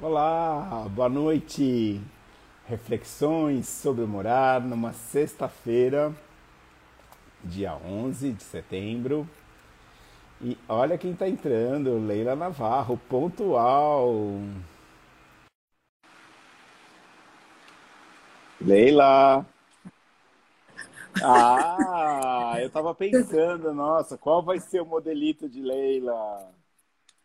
Olá, boa noite. Reflexões sobre morar numa sexta-feira, dia 11 de setembro. E olha quem está entrando, Leila Navarro, pontual. Leila! Ah, eu estava pensando, nossa, qual vai ser o modelito de Leila?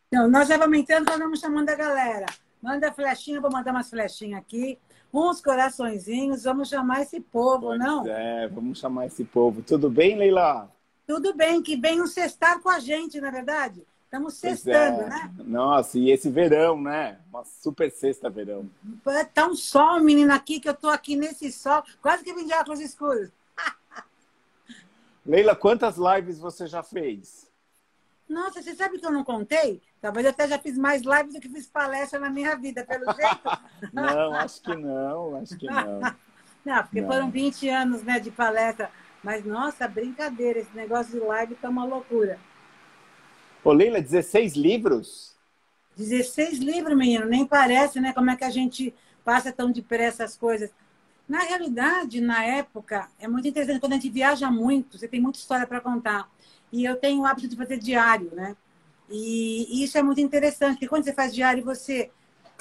Então, nós já vamos entrando, nós vamos chamando a galera. Manda flechinha, vou mandar umas flechinhas aqui. Uns coraçõezinhos, vamos chamar esse povo, pois não? É, vamos chamar esse povo. Tudo bem, Leila? Tudo bem, que venham cestar com a gente, na é verdade. Estamos cestando, é. né? Nossa, e esse verão, né? Uma super sexta verão. Tá um sol, menina, aqui, que eu tô aqui nesse sol. Quase que vim de óculos escuros. Leila, quantas lives você já fez? Nossa, você sabe que eu não contei? Talvez eu até já fiz mais lives do que fiz palestra na minha vida, pelo jeito. não, acho que não, acho que não. Não, porque não. foram 20 anos né, de palestra. Mas, nossa, brincadeira, esse negócio de live tá uma loucura. Ô, Leila, 16 livros? 16 livros, menino, nem parece, né? Como é que a gente passa tão depressa as coisas. Na realidade, na época, é muito interessante. Quando a gente viaja muito, você tem muita história para contar. E eu tenho o hábito de fazer diário, né? E, isso é muito interessante, porque quando você faz diário, você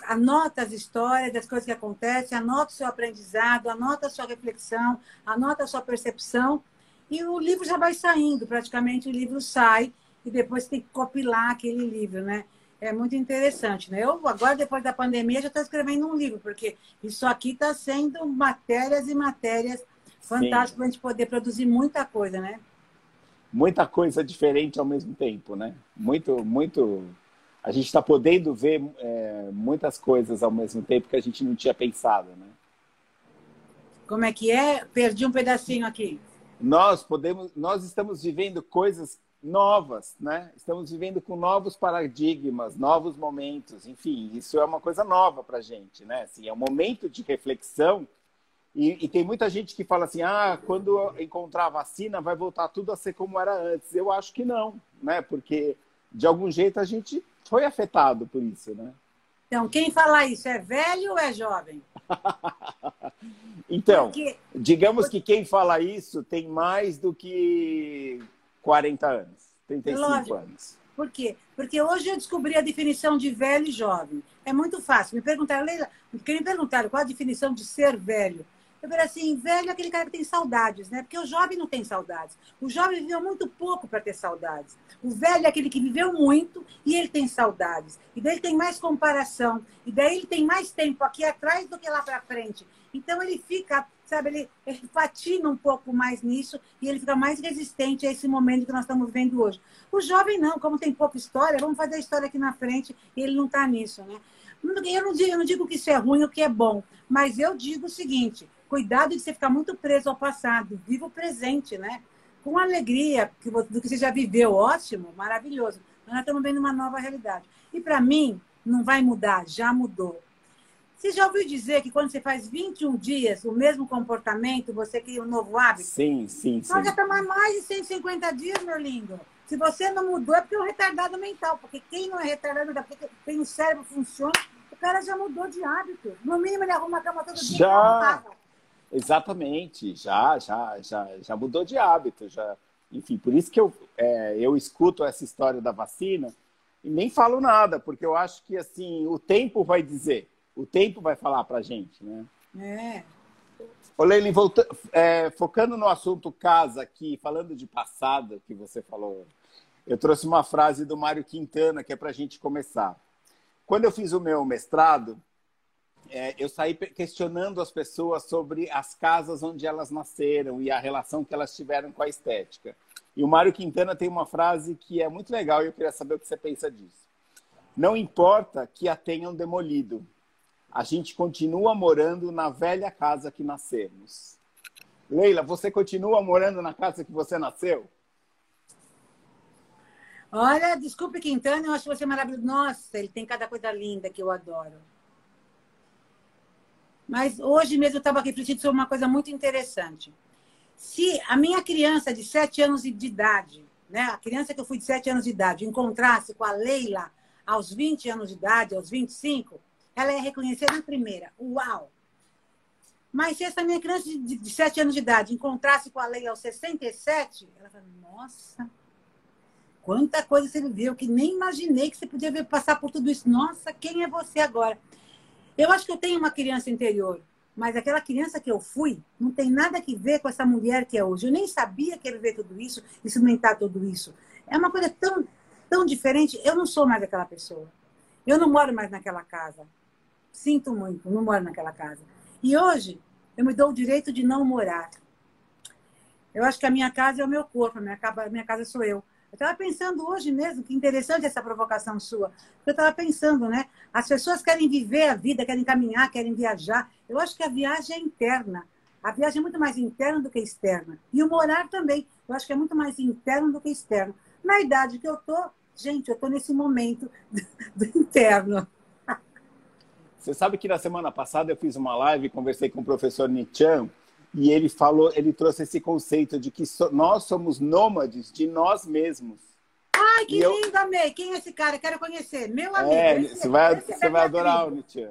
anota as histórias das coisas que acontecem, anota o seu aprendizado, anota a sua reflexão, anota a sua percepção, e o livro já vai saindo, praticamente o livro sai, e depois tem que copilar aquele livro, né? É muito interessante, né? Eu agora, depois da pandemia, já estou escrevendo um livro, porque isso aqui está sendo matérias e matérias fantásticas para a gente poder produzir muita coisa, né? Muita coisa diferente ao mesmo tempo, né? Muito, muito. A gente está podendo ver é, muitas coisas ao mesmo tempo que a gente não tinha pensado, né? Como é que é? Perdi um pedacinho aqui. Nós podemos, nós estamos vivendo coisas novas, né? Estamos vivendo com novos paradigmas, novos momentos, enfim, isso é uma coisa nova para a gente, né? Assim, é um momento de reflexão e, e, tem muita gente que fala assim: ah, quando encontrar a vacina vai voltar tudo a ser como era antes. Eu acho que não, né? Porque de algum jeito a gente foi afetado por isso, né? Então, quem fala isso é velho ou é jovem? então, Porque... digamos que quem fala isso tem mais do que 40 anos, 35 Lógico. anos. Por quê? Porque hoje eu descobri a definição de velho e jovem. É muito fácil. Me perguntaram, Leila, porque me perguntaram qual a definição de ser velho. Eu falei assim, velho é aquele cara que tem saudades, né? Porque o jovem não tem saudades. O jovem viveu muito pouco para ter saudades. O velho é aquele que viveu muito e ele tem saudades. E daí ele tem mais comparação. E daí ele tem mais tempo aqui atrás do que lá para frente. Então ele fica, sabe, ele, ele patina um pouco mais nisso e ele fica mais resistente a esse momento que nós estamos vivendo hoje. O jovem não, como tem pouca história, vamos fazer a história aqui na frente e ele não está nisso, né? Eu não, digo, eu não digo que isso é ruim ou que é bom, mas eu digo o seguinte: cuidado de você ficar muito preso ao passado, viva o presente, né? Com alegria do que você já viveu, ótimo, maravilhoso. Nós estamos vendo uma nova realidade. E para mim, não vai mudar, já mudou. Você já ouviu dizer que quando você faz 21 dias o mesmo comportamento, você cria um novo hábito? Sim, sim, sim. Nós já estamos mais de 150 dias, meu lindo. Se você não mudou, é porque é um retardado mental. Porque quem não é retardado, porque tem o cérebro funciona, o cara já mudou de hábito. No mínimo, ele arruma a cama todo dia. Já, exatamente. Já, já, já, já mudou de hábito. Já, enfim, por isso que eu, é, eu escuto essa história da vacina e nem falo nada, porque eu acho que assim o tempo vai dizer, o tempo vai falar para gente, né? É. Ô, volta, é, focando no assunto casa aqui, falando de passado que você falou eu trouxe uma frase do Mário Quintana, que é para a gente começar. Quando eu fiz o meu mestrado, é, eu saí questionando as pessoas sobre as casas onde elas nasceram e a relação que elas tiveram com a estética. E o Mário Quintana tem uma frase que é muito legal e eu queria saber o que você pensa disso. Não importa que a tenham demolido, a gente continua morando na velha casa que nascemos. Leila, você continua morando na casa que você nasceu? Olha, desculpe, Quintana, eu acho você maravilhoso. Nossa, ele tem cada coisa linda que eu adoro. Mas hoje mesmo eu estava refletindo sobre uma coisa muito interessante. Se a minha criança de 7 anos de idade, né, a criança que eu fui de 7 anos de idade, encontrasse com a Leila aos 20 anos de idade, aos 25, ela ia reconhecer na primeira. Uau! Mas se essa minha criança de, de, de 7 anos de idade encontrasse com a lei aos 67, ela fala, nossa, quanta coisa você viveu, que nem imaginei que você podia ver, passar por tudo isso. Nossa, quem é você agora? Eu acho que eu tenho uma criança interior, mas aquela criança que eu fui não tem nada a ver com essa mulher que é hoje. Eu nem sabia que ia viver tudo isso, experimentar tudo isso. É uma coisa tão, tão diferente. Eu não sou mais aquela pessoa. Eu não moro mais naquela casa. Sinto muito, não moro naquela casa. E hoje, eu me dou o direito de não morar. Eu acho que a minha casa é o meu corpo, a minha, a minha casa sou eu. Eu estava pensando hoje mesmo, que interessante essa provocação sua. Eu estava pensando, né? As pessoas querem viver a vida, querem caminhar, querem viajar. Eu acho que a viagem é interna. A viagem é muito mais interna do que externa. E o morar também. Eu acho que é muito mais interno do que externo. Na idade que eu tô, gente, eu tô nesse momento do, interno. Você sabe que na semana passada eu fiz uma live, conversei com o professor Nichan, e ele falou, ele trouxe esse conceito de que so, nós somos nômades de nós mesmos. Ai, que e lindo, eu... amei. Quem é esse cara? Quero conhecer. Meu amigo. É, você vai, você vai adorar o Nietzsche.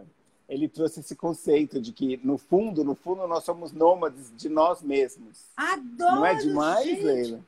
Ele trouxe esse conceito de que, no fundo, no fundo, nós somos nômades de nós mesmos. Adoro, Não é demais, gente. Leila?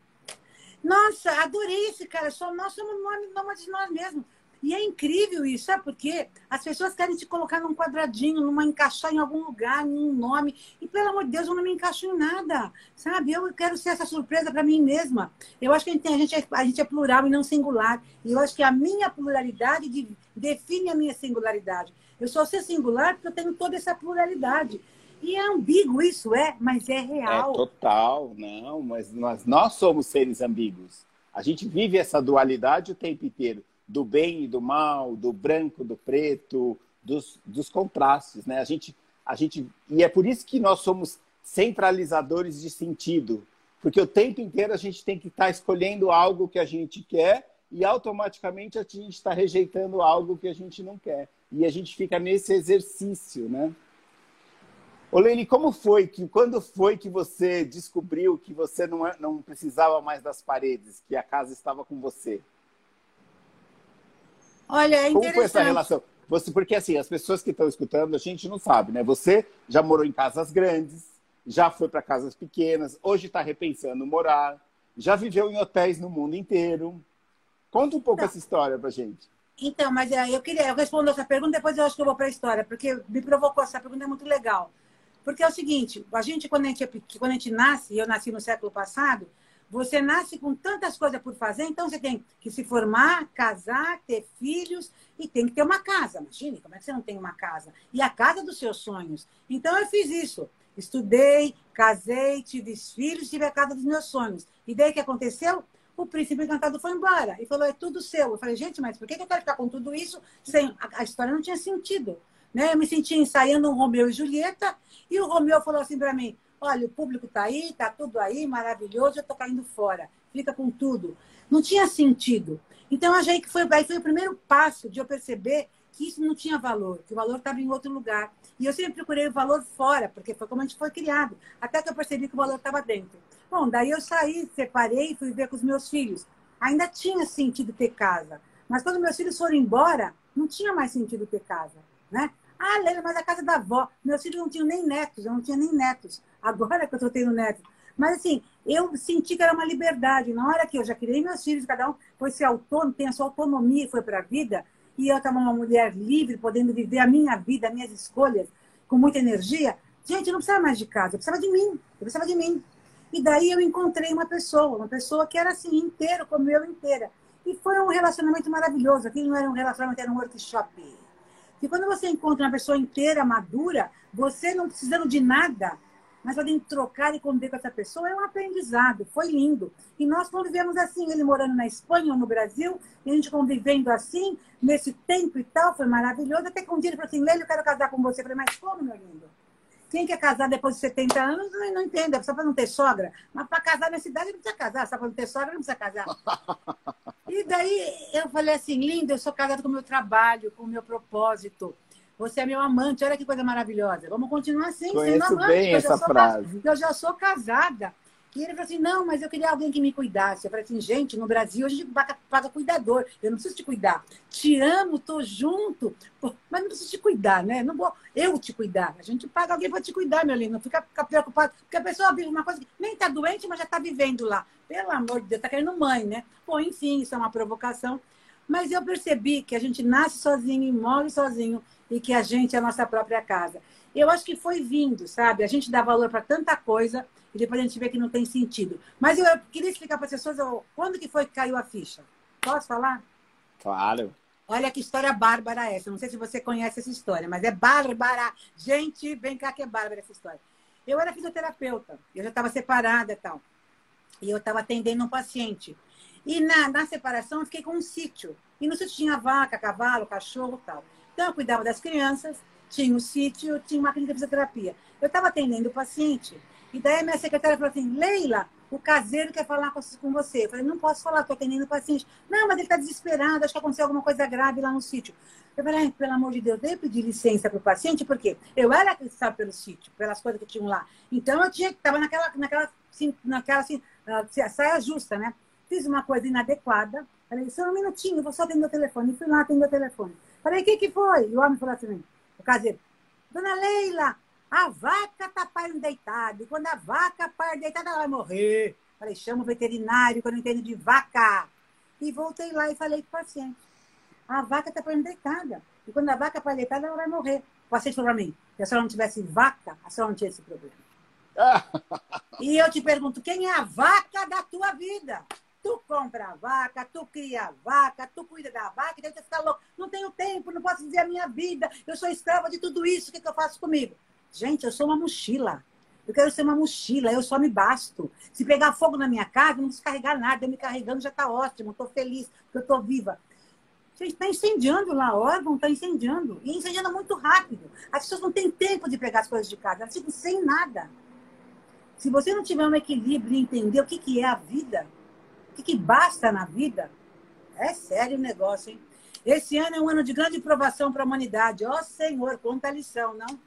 Nossa, adorei esse cara. Nós somos nômades de nós mesmos. E é incrível isso, sabe por quê? As pessoas querem te colocar num quadradinho, numa encaixar em algum lugar, num nome. E pelo amor de Deus, eu não me encaixo em nada, sabe? Eu quero ser essa surpresa para mim mesma. Eu acho que a gente, a, gente é, a gente é plural e não singular. E eu acho que a minha pluralidade de, define a minha singularidade. Eu sou ser singular porque eu tenho toda essa pluralidade. E é ambíguo isso, é, mas é real. É total, não, mas nós, nós somos seres ambíguos. A gente vive essa dualidade o tempo inteiro do bem e do mal, do branco, do preto, dos, dos contrastes, né? A gente, a gente e é por isso que nós somos centralizadores de sentido, porque o tempo inteiro a gente tem que estar tá escolhendo algo que a gente quer e automaticamente a gente está rejeitando algo que a gente não quer e a gente fica nesse exercício, né? Olene, como foi que quando foi que você descobriu que você não, é, não precisava mais das paredes, que a casa estava com você? Olha, é Como foi essa relação? Você, porque assim, as pessoas que estão escutando, a gente não sabe, né? Você já morou em casas grandes, já foi para casas pequenas, hoje está repensando morar, já viveu em hotéis no mundo inteiro. Conta um pouco não. essa história pra gente. Então, mas é, eu queria, eu respondo essa pergunta, depois eu acho que eu vou para a história, porque me provocou essa pergunta, é muito legal. Porque é o seguinte, a gente, quando a gente, é quando a gente nasce, e eu nasci no século passado, você nasce com tantas coisas por fazer, então você tem que se formar, casar, ter filhos e tem que ter uma casa. Imagine, como é que você não tem uma casa? E a casa dos seus sonhos. Então eu fiz isso. Estudei, casei, tive filhos, tive a casa dos meus sonhos. E daí o que aconteceu? O príncipe encantado foi embora e falou: é tudo seu. Eu falei: gente, mas por que eu quero ficar com tudo isso sem. A, história não tinha sentido. Né? Eu me sentia ensaiando um Romeu e Julieta e o Romeu falou assim para mim: Olha, o público está aí, está tudo aí, maravilhoso, eu estou caindo fora. Fica com tudo. Não tinha sentido. Então, achei que foi, aí foi o primeiro passo de eu perceber que isso não tinha valor, que o valor estava em outro lugar. E eu sempre procurei o valor fora, porque foi como a gente foi criado, até que eu percebi que o valor estava dentro. Bom, daí eu saí, separei e fui ver com os meus filhos. Ainda tinha sentido ter casa, mas quando meus filhos foram embora, não tinha mais sentido ter casa, né? Ah, Leila, mas a casa da avó. Meus filhos não tinham nem netos, eu não tinha nem netos. Agora que eu estou tendo netos. Mas, assim, eu senti que era uma liberdade. Na hora que eu já criei meus filhos, cada um foi ser autônomo, tem a sua autonomia foi para a vida, e eu estava uma mulher livre, podendo viver a minha vida, as minhas escolhas, com muita energia. Gente, eu não precisava mais de casa, eu precisava de mim. Eu precisava de mim. E daí eu encontrei uma pessoa, uma pessoa que era assim, inteira, como eu inteira. E foi um relacionamento maravilhoso. Aquilo não era um relacionamento, era um workshop que quando você encontra uma pessoa inteira, madura, você não precisando de nada, mas podendo trocar e conviver com essa pessoa, é um aprendizado. Foi lindo. E nós convivemos assim, ele morando na Espanha ou no Brasil, e a gente convivendo assim, nesse tempo e tal, foi maravilhoso. Até que um dia ele falou assim, Lélio, eu quero casar com você. Eu falei, mas como, meu lindo? Quem quer casar depois de 70 anos não, entende, é só para não ter sogra. Mas para casar na cidade não precisa casar, só para não ter sogra não precisa casar. E daí eu falei assim, linda, eu sou casada com o meu trabalho, com o meu propósito. Você é meu amante, olha que coisa maravilhosa. Vamos continuar assim, Conheço sendo amante. Bem essa frase. eu já sou casada. E ele falou assim: não, mas eu queria alguém que me cuidasse. Eu falei assim: gente, no Brasil a gente paga, paga cuidador. Eu não preciso te cuidar. Te amo, tô junto, mas não preciso te cuidar, né? Não vou eu te cuidar. A gente paga alguém para te cuidar, meu lindo. Não fica, fica preocupado. Porque a pessoa vive uma coisa que nem tá doente, mas já tá vivendo lá. Pelo amor de Deus, tá querendo mãe, né? Bom, enfim, isso é uma provocação. Mas eu percebi que a gente nasce sozinho e morre sozinho e que a gente é a nossa própria casa. Eu acho que foi vindo, sabe? A gente dá valor para tanta coisa e depois a gente vê que não tem sentido. Mas eu queria explicar para as pessoas quando que foi que caiu a ficha. Posso falar? Claro. Olha que história bárbara essa. Não sei se você conhece essa história, mas é bárbara. Gente, vem cá que é bárbara essa história. Eu era fisioterapeuta, eu já estava separada e tal. E eu estava atendendo um paciente. E na, na separação eu fiquei com um sítio. E no sítio tinha vaca, cavalo, cachorro e tal. Então eu cuidava das crianças, tinha o um sítio, tinha uma clínica de fisioterapia. Eu estava atendendo o paciente e daí a minha secretária falou assim, Leila, o caseiro quer falar com você. Eu falei, não posso falar, estou atendendo o paciente. Não, mas ele está desesperado, acho que aconteceu alguma coisa grave lá no sítio. Eu falei, pelo amor de Deus, eu pedir licença para o paciente, porque eu era responsável pelo sítio, pelas coisas que tinham lá. Então eu tinha que estava naquela, naquela, assim, naquela assim, saia justa, né? Fiz uma coisa inadequada. Falei, só um minutinho, vou só atender o telefone. E fui lá atender o telefone. Falei, o que, que foi? E o homem falou assim, o caseiro, Dona Leila, a vaca tá parindo deitada. E quando a vaca para deitada, ela vai morrer. Falei, chama o veterinário, que eu não entendo de vaca. E voltei lá e falei com o paciente. A vaca tá parindo deitada. E quando a vaca para deitada, ela vai morrer. O paciente falou para mim, se a senhora não tivesse vaca, a senhora não tinha esse problema. e eu te pergunto, quem é a vaca da tua vida? Tu compra a vaca, tu cria a vaca, tu cuida da vaca, e você fica louco. Não tenho tempo, não posso dizer a minha vida, eu sou escrava de tudo isso, o que, que eu faço comigo? Gente, eu sou uma mochila. Eu quero ser uma mochila, eu só me basto. Se pegar fogo na minha casa, não preciso carregar nada. Eu me carregando já está ótimo, estou feliz, porque eu estou viva. Gente, está incendiando lá, órgão está incendiando. E incendiando muito rápido. As pessoas não têm tempo de pegar as coisas de casa, elas ficam sem nada. Se você não tiver um equilíbrio e entender o que, que é a vida, o que, que basta na vida, é sério o negócio, hein? Esse ano é um ano de grande provação para a humanidade. Ó oh, Senhor, conta a lição, não?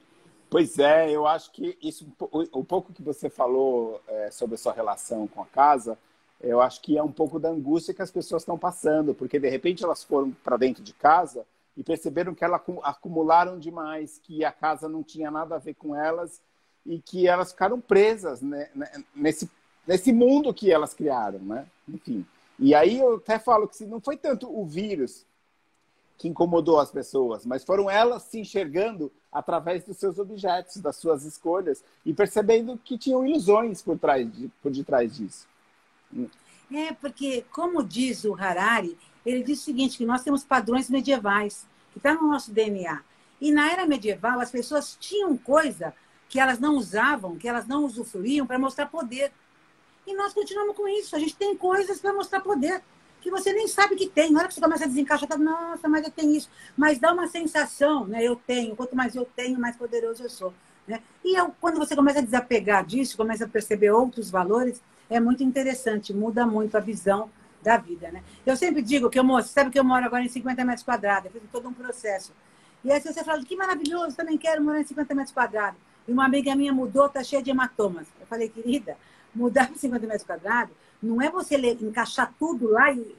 Pois é, eu acho que isso, o, pouco que você falou é, sobre a sua relação com a casa, eu acho que é um pouco da angústia que as pessoas estão passando, porque de repente elas foram para dentro de casa e perceberam que elas acumularam demais, que a casa não tinha nada a ver com elas e que elas ficaram presas né, né nesse, nesse mundo que elas criaram, né? Enfim. E aí eu até falo que não foi tanto o vírus que incomodou as pessoas, mas foram elas se enxergando através dos seus objetos, das suas escolhas e percebendo que tinham ilusões por trás de, por detrás disso. É, porque, como diz o Harari, ele diz o seguinte, que nós temos padrões medievais, que está no nosso DNA. E na era medieval, as pessoas tinham coisa que elas não usavam, que elas não usufruíam para mostrar poder. E nós continuamos com isso. A gente tem coisas para mostrar poder que você nem sabe que tem. Na hora que você começa a desencaixar, tá, nossa, mas eu tenho isso. Mas dá uma sensação, né? Eu tenho. Quanto mais eu tenho, mais poderoso eu sou. Né? E eu, quando você começa a desapegar disso, começa a perceber outros valores, é muito interessante, muda muito a visão da vida, né? Eu sempre digo que eu moro, sabe que eu moro agora em 50 metros quadrados, eu fiz todo um processo. E aí você fala, que maravilhoso, também quero morar em 50 metros quadrados. E uma amiga minha mudou, tá cheia de hematomas. Eu falei, querida, mudar para 50 metros quadrados não é você encaixar tudo lá e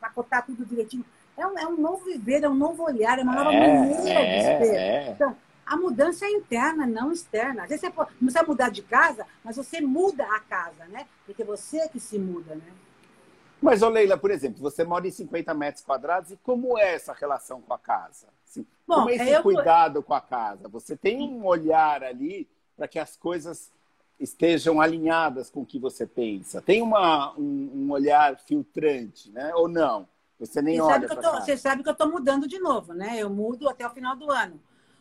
pacotar tudo direitinho. É um, é um novo viver, é um novo olhar, é uma nova é, maneira é, de ser. É. Então, a mudança é interna, não externa. Às vezes você pode, não precisa mudar de casa, mas você muda a casa, né? Porque você é que se muda, né? Mas, ô Leila, por exemplo, você mora em 50 metros quadrados e como é essa relação com a casa? Assim, Bom, como é esse eu... cuidado com a casa? Você tem um olhar ali para que as coisas estejam alinhadas com o que você pensa? Tem uma, um, um olhar filtrante, né? Ou não? Você nem você olha sabe Você sabe que eu estou mudando de novo, né? Eu mudo até o final do ano.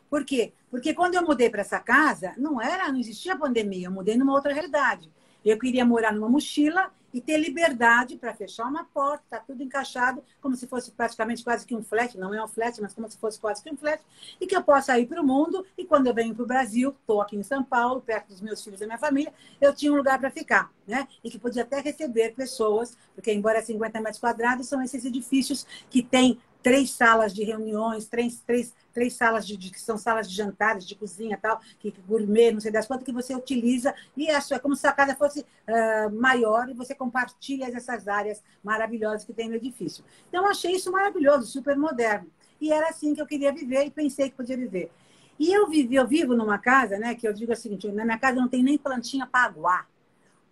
Por quê? Porque quando eu mudei para essa casa, não era, não existia pandemia, eu mudei numa outra realidade. Eu queria morar numa mochila e ter liberdade para fechar uma porta, tá tudo encaixado, como se fosse praticamente quase que um flat, não é um flat, mas como se fosse quase que um flat, e que eu possa ir para o mundo, e quando eu venho para o Brasil, estou aqui em São Paulo, perto dos meus filhos e da minha família, eu tinha um lugar para ficar, né? E que podia até receber pessoas, porque embora 50 metros quadrados, são esses edifícios que têm três salas de reuniões, três, três, três salas de, que são salas de jantares, de cozinha tal, que, que gourmet, não sei das quantas, que você utiliza, e é como se a casa fosse uh, maior e você compartilha essas áreas maravilhosas que tem no edifício. Então, achei isso maravilhoso, super moderno. E era assim que eu queria viver e pensei que podia viver. E eu vivi, eu vivo numa casa, né, que eu digo o seguinte, na minha casa não tem nem plantinha para aguar.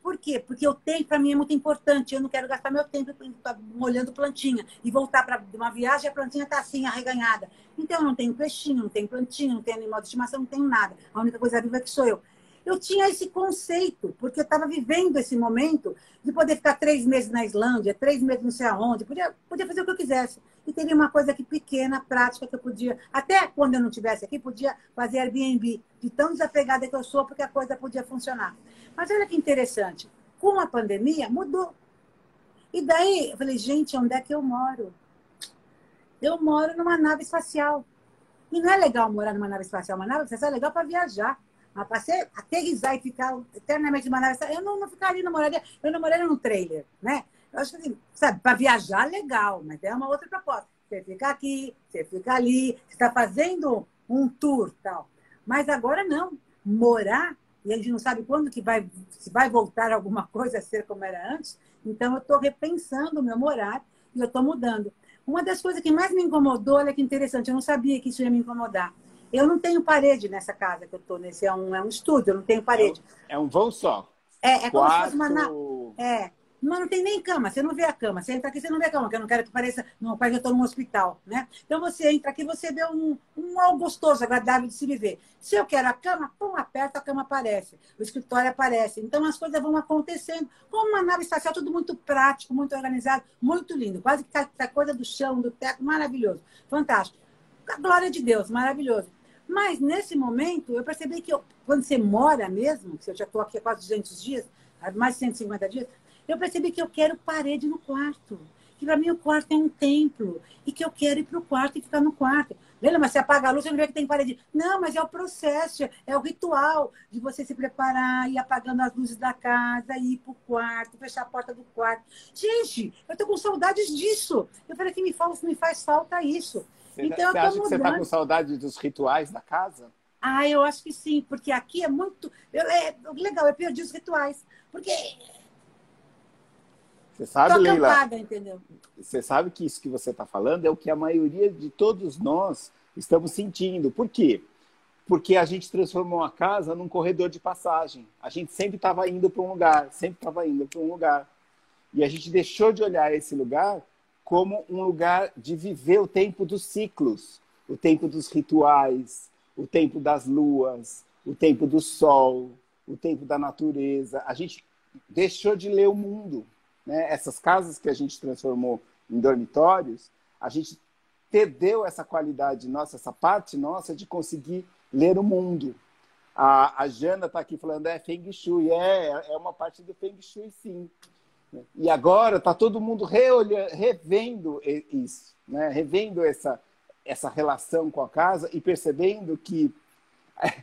Por quê? Porque o tempo, para mim, é muito importante. Eu não quero gastar meu tempo molhando plantinha e voltar para uma viagem a plantinha está assim, arreganhada. Então, eu não tenho peixinho, não tenho plantinha, não tenho animal de estimação, não tenho nada. A única coisa viva é que sou eu. Eu tinha esse conceito, porque eu estava vivendo esse momento de poder ficar três meses na Islândia, três meses não sei aonde, podia, podia fazer o que eu quisesse. E teria uma coisa aqui pequena, prática, que eu podia, até quando eu não estivesse aqui, podia fazer Airbnb, de tão desapegada que eu sou, porque a coisa podia funcionar. Mas olha que interessante, com a pandemia, mudou. E daí, eu falei, gente, onde é que eu moro? Eu moro numa nave espacial. E não é legal morar numa nave espacial. Uma nave espacial é legal para viajar. Mas para ser, aterrizar e ficar eternamente nave espacial, eu não, não ficaria, não moraria, eu não moraria num trailer, né? Eu acho que, assim, sabe, para viajar, legal, mas é uma outra proposta. Você fica aqui, você fica ali, você está fazendo um tour tal. Mas agora não. Morar, e a gente não sabe quando que vai, se vai voltar alguma coisa a ser como era antes. Então, eu estou repensando o meu morar e eu estou mudando. Uma das coisas que mais me incomodou, olha que interessante, eu não sabia que isso ia me incomodar. Eu não tenho parede nessa casa que eu estou nesse, é um, é um estúdio, eu não tenho parede. É um, é um vão só. É, é como se fosse uma. É, mas não tem nem cama, você não vê a cama. Você entra aqui, você não vê a cama, porque eu não quero que pareça, não parece que eu estou num hospital, né? Então você entra aqui, você vê um, um algo gostoso, agradável de se viver. Se eu quero a cama, pum, aperta, a cama aparece, o escritório aparece. Então as coisas vão acontecendo. Como uma nave espacial, tudo muito prático, muito organizado, muito lindo. Quase que tá, tá coisa do chão, do teto, maravilhoso. Fantástico. A glória de Deus, maravilhoso. Mas nesse momento, eu percebi que eu, quando você mora mesmo, se eu já estou aqui há quase 200 dias, mais de 150 dias, eu percebi que eu quero parede no quarto. Que para mim o quarto é um templo. E que eu quero ir para o quarto e ficar no quarto. Lembra, mas você apaga a luz, você não vê que tem parede. Não, mas é o processo, é o ritual de você se preparar, ir apagando as luzes da casa, ir para o quarto, fechar a porta do quarto. Gente, eu estou com saudades disso. Eu falei que me faz, me faz falta isso. Você, então, você acha que você está com saudade dos rituais da casa? Ah, eu acho que sim, porque aqui é muito. Eu, é legal, eu perdi os rituais. Porque você sabe, Leila? entendeu? Você sabe que isso que você está falando é o que a maioria de todos nós estamos sentindo. Por quê? Porque a gente transformou a casa num corredor de passagem. A gente sempre estava indo para um lugar, sempre estava indo para um lugar. E a gente deixou de olhar esse lugar como um lugar de viver o tempo dos ciclos, o tempo dos rituais, o tempo das luas, o tempo do sol, o tempo da natureza. A gente deixou de ler o mundo né, essas casas que a gente transformou em dormitórios, a gente perdeu essa qualidade nossa, essa parte nossa de conseguir ler o mundo. A, a Jana está aqui falando, é Feng Shui. É, é uma parte do Feng Shui, sim. E agora está todo mundo revendo isso, né? revendo essa, essa relação com a casa e percebendo que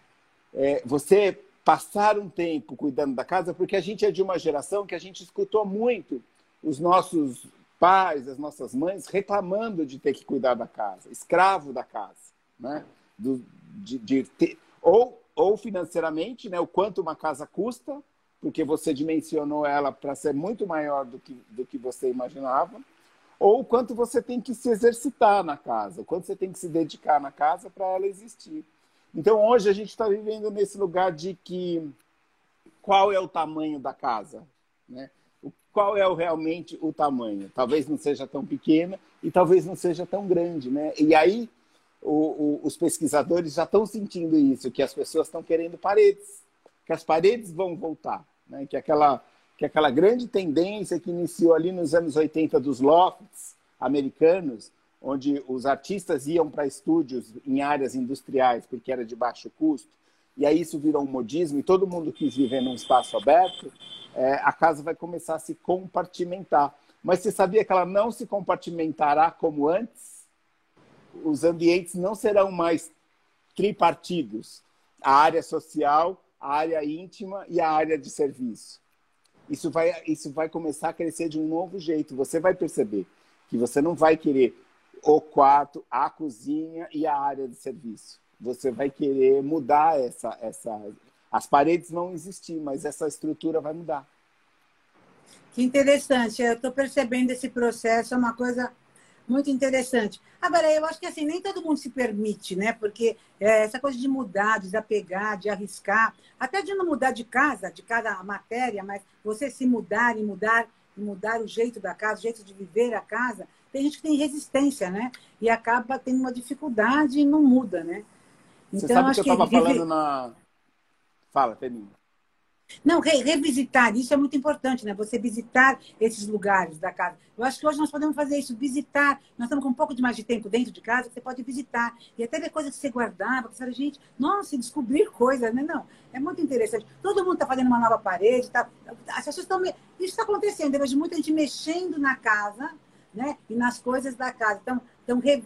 é, você passar um tempo cuidando da casa, porque a gente é de uma geração que a gente escutou muito os nossos pais, as nossas mães reclamando de ter que cuidar da casa, escravo da casa, né? Do, de, de ter, ou, ou financeiramente, né? O quanto uma casa custa, porque você dimensionou ela para ser muito maior do que, do que você imaginava, ou o quanto você tem que se exercitar na casa, o quanto você tem que se dedicar na casa para ela existir. Então, hoje a gente está vivendo nesse lugar de que qual é o tamanho da casa, né? Qual é realmente o tamanho? Talvez não seja tão pequena e talvez não seja tão grande, né? E aí o, o, os pesquisadores já estão sentindo isso, que as pessoas estão querendo paredes, que as paredes vão voltar, né? Que aquela que aquela grande tendência que iniciou ali nos anos 80 dos lofts americanos, onde os artistas iam para estúdios em áreas industriais porque era de baixo custo, e aí isso virou um modismo e todo mundo quis viver num espaço aberto, é, a casa vai começar a se compartimentar. Mas você sabia que ela não se compartimentará como antes? Os ambientes não serão mais tripartidos. A área social, a área íntima e a área de serviço. Isso vai, isso vai começar a crescer de um novo jeito. Você vai perceber que você não vai querer o quarto, a cozinha e a área de serviço. Você vai querer mudar essa, essa. As paredes vão existir, mas essa estrutura vai mudar. Que interessante. Eu estou percebendo esse processo, é uma coisa muito interessante. Agora, eu acho que assim, nem todo mundo se permite, né? Porque é, essa coisa de mudar, de desapegar, de arriscar, até de não mudar de casa, de cada matéria, mas você se mudar e mudar, e mudar o jeito da casa, o jeito de viver a casa, tem gente que tem resistência, né? E acaba tendo uma dificuldade e não muda, né? Então, Você sabe que eu estava que... falando na. Fala, termina. Não, re revisitar, isso é muito importante, né? Você visitar esses lugares da casa. Eu acho que hoje nós podemos fazer isso, visitar. Nós estamos com um pouco de mais de tempo dentro de casa, você pode visitar. E até ver coisas que você guardava, que você fala, gente, nossa, descobrir coisas, né? Não, é muito interessante. Todo mundo está fazendo uma nova parede, tá... as pessoas estão. Isso está acontecendo, eu vejo muita gente mexendo na casa, né? E nas coisas da casa. Então, estão re...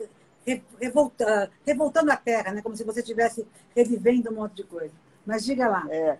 Re... Revolta... revoltando a terra, né? Como se você estivesse revivendo um monte de coisa. Mas diga lá. É,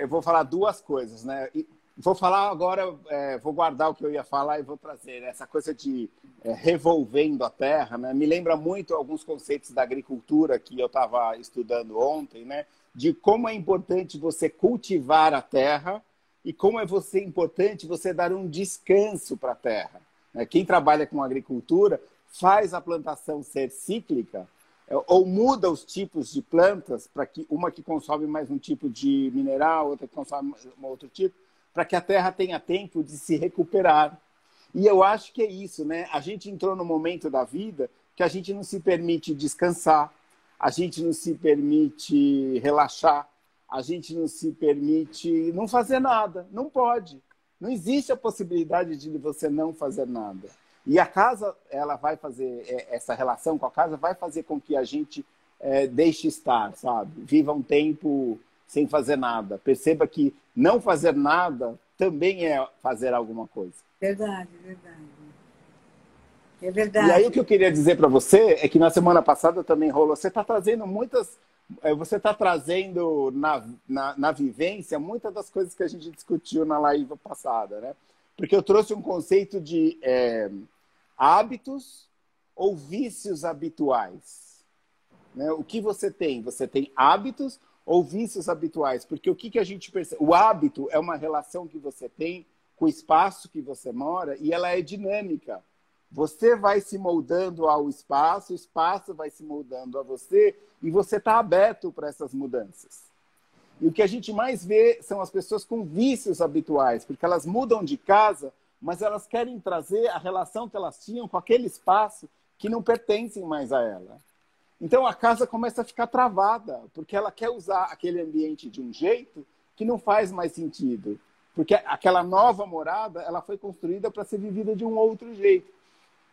eu vou falar duas coisas, né? E vou falar agora, é, vou guardar o que eu ia falar e vou trazer. Né? Essa coisa de é, revolvendo a terra, né? Me lembra muito alguns conceitos da agricultura que eu estava estudando ontem, né? De como é importante você cultivar a terra e como é você importante você dar um descanso para a terra. Né? Quem trabalha com agricultura faz a plantação ser cíclica ou muda os tipos de plantas para que uma que consome mais um tipo de mineral, outra que consome um outro tipo, para que a terra tenha tempo de se recuperar. E eu acho que é isso, né? A gente entrou no momento da vida que a gente não se permite descansar, a gente não se permite relaxar, a gente não se permite não fazer nada, não pode. Não existe a possibilidade de você não fazer nada. E a casa, ela vai fazer, é, essa relação com a casa vai fazer com que a gente é, deixe estar, sabe? Viva um tempo sem fazer nada. Perceba que não fazer nada também é fazer alguma coisa. Verdade, verdade. É verdade. E aí o que eu queria dizer para você é que na semana passada também rolou. Você está trazendo muitas. É, você está trazendo na, na, na, vivência muitas das coisas que a gente discutiu na live passada, né? Porque eu trouxe um conceito de é, hábitos ou vícios habituais. Né? O que você tem? Você tem hábitos ou vícios habituais? Porque o que, que a gente percebe? O hábito é uma relação que você tem com o espaço que você mora e ela é dinâmica. Você vai se moldando ao espaço, o espaço vai se moldando a você e você está aberto para essas mudanças. E o que a gente mais vê são as pessoas com vícios habituais, porque elas mudam de casa, mas elas querem trazer a relação que elas tinham com aquele espaço que não pertencem mais a ela. Então a casa começa a ficar travada, porque ela quer usar aquele ambiente de um jeito que não faz mais sentido. Porque aquela nova morada, ela foi construída para ser vivida de um outro jeito.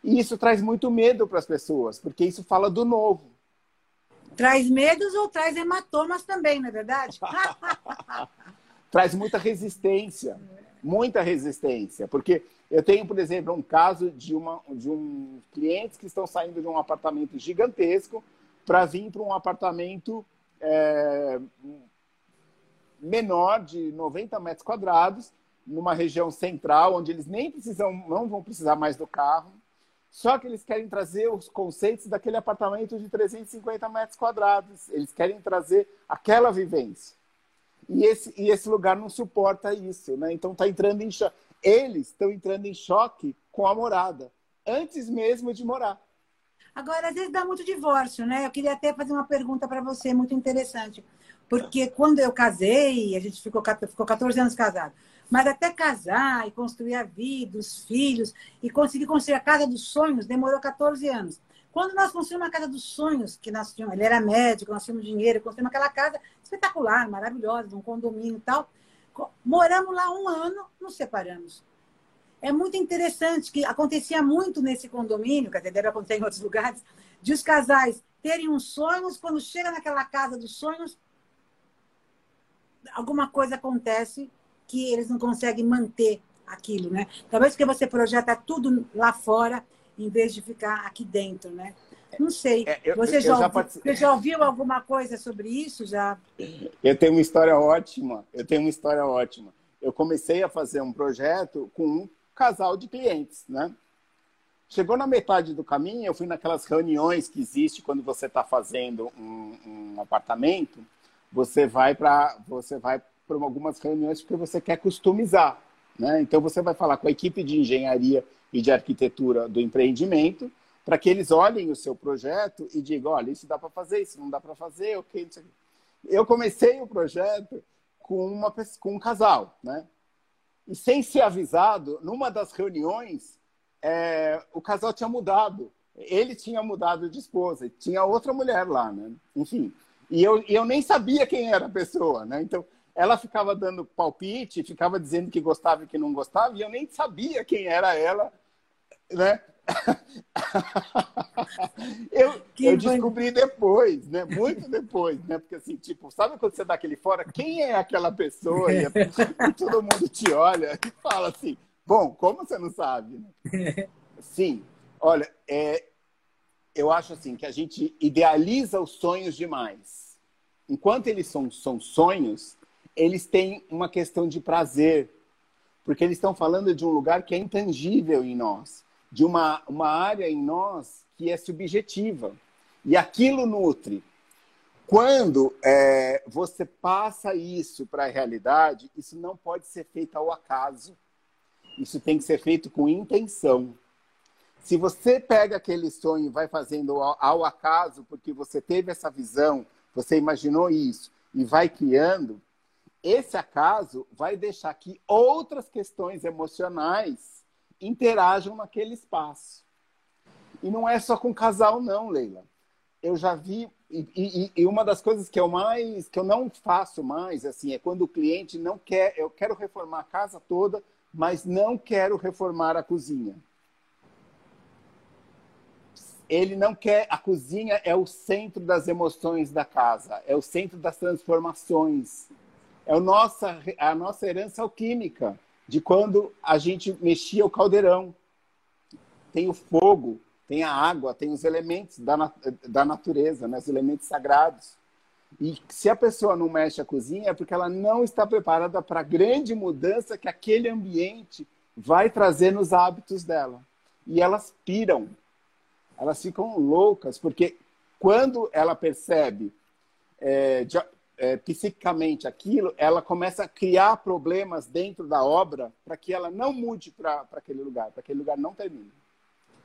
E isso traz muito medo para as pessoas, porque isso fala do novo. Traz medos ou traz hematomas também, não é verdade? traz muita resistência, muita resistência. Porque eu tenho, por exemplo, um caso de, uma, de um clientes que estão saindo de um apartamento gigantesco para vir para um apartamento é, menor, de 90 metros quadrados, numa região central, onde eles nem precisam, não vão precisar mais do carro, só que eles querem trazer os conceitos daquele apartamento de 350 metros quadrados. Eles querem trazer aquela vivência. E esse, e esse lugar não suporta isso, né? Então está entrando em choque. Eles estão entrando em choque com a morada, antes mesmo de morar. Agora, às vezes dá muito divórcio, né? Eu queria até fazer uma pergunta para você, muito interessante. Porque quando eu casei, a gente ficou, ficou 14 anos casado. Mas até casar e construir a vida, os filhos, e conseguir construir a casa dos sonhos, demorou 14 anos. Quando nós construímos a casa dos sonhos, que nós tínhamos, ele era médico, nós tínhamos dinheiro, construímos aquela casa espetacular, maravilhosa, um condomínio e tal. Moramos lá um ano, nos separamos. É muito interessante que acontecia muito nesse condomínio, quer dizer, deve acontecer em outros lugares, de os casais terem uns sonhos, quando chega naquela casa dos sonhos, alguma coisa acontece que eles não conseguem manter aquilo, né? Talvez porque você projeta tudo lá fora em vez de ficar aqui dentro, né? Não sei. É, eu, você, já, já ouviu, você já ouviu alguma coisa sobre isso? Já? Eu tenho uma história ótima. Eu tenho uma história ótima. Eu comecei a fazer um projeto com um casal de clientes, né? Chegou na metade do caminho, eu fui naquelas reuniões que existe quando você está fazendo um, um, apartamento. Você vai para você vai para algumas reuniões porque você quer customizar, né? Então você vai falar com a equipe de engenharia e de arquitetura do empreendimento para que eles olhem o seu projeto e digam, olha, isso dá para fazer, isso não dá para fazer, ok. Eu comecei o projeto com uma com um casal, né? E sem ser avisado, numa das reuniões é, o casal tinha mudado. Ele tinha mudado de esposa, tinha outra mulher lá, né? Enfim. E eu, eu nem sabia quem era a pessoa, né? Então, ela ficava dando palpite, ficava dizendo que gostava e que não gostava, e eu nem sabia quem era ela, né? eu, eu descobri depois, né? Muito depois, né? Porque assim, tipo, sabe quando você dá aquele fora? Quem é aquela pessoa? E, e todo mundo te olha e fala assim, Bom, como você não sabe? Né? Sim, olha, é, eu acho assim que a gente idealiza os sonhos demais. Enquanto eles são, são sonhos, eles têm uma questão de prazer, porque eles estão falando de um lugar que é intangível em nós, de uma, uma área em nós que é subjetiva. E aquilo nutre. Quando é, você passa isso para a realidade, isso não pode ser feito ao acaso isso tem que ser feito com intenção. Se você pega aquele sonho e vai fazendo ao, acaso, porque você teve essa visão, você imaginou isso e vai criando, esse acaso vai deixar que outras questões emocionais interajam naquele espaço. E não é só com casal, não, Leila. Eu já vi e, e, e, uma das coisas que eu mais que eu não faço mais assim é quando o cliente não quer eu quero reformar a casa toda mas não quero reformar a cozinha. Ele não quer. A cozinha é o centro das emoções da casa, é o centro das transformações. É nossa, a nossa herança alquímica de quando a gente mexia o caldeirão. Tem o fogo, tem a água, tem os elementos da, da natureza, né? os elementos sagrados. E se a pessoa não mexe a cozinha é porque ela não está preparada para a grande mudança que aquele ambiente vai trazer nos hábitos dela. E elas piram, elas ficam loucas, porque quando ela percebe é, de, é, psiquicamente aquilo, ela começa a criar problemas dentro da obra para que ela não mude para aquele lugar, para aquele lugar não termine.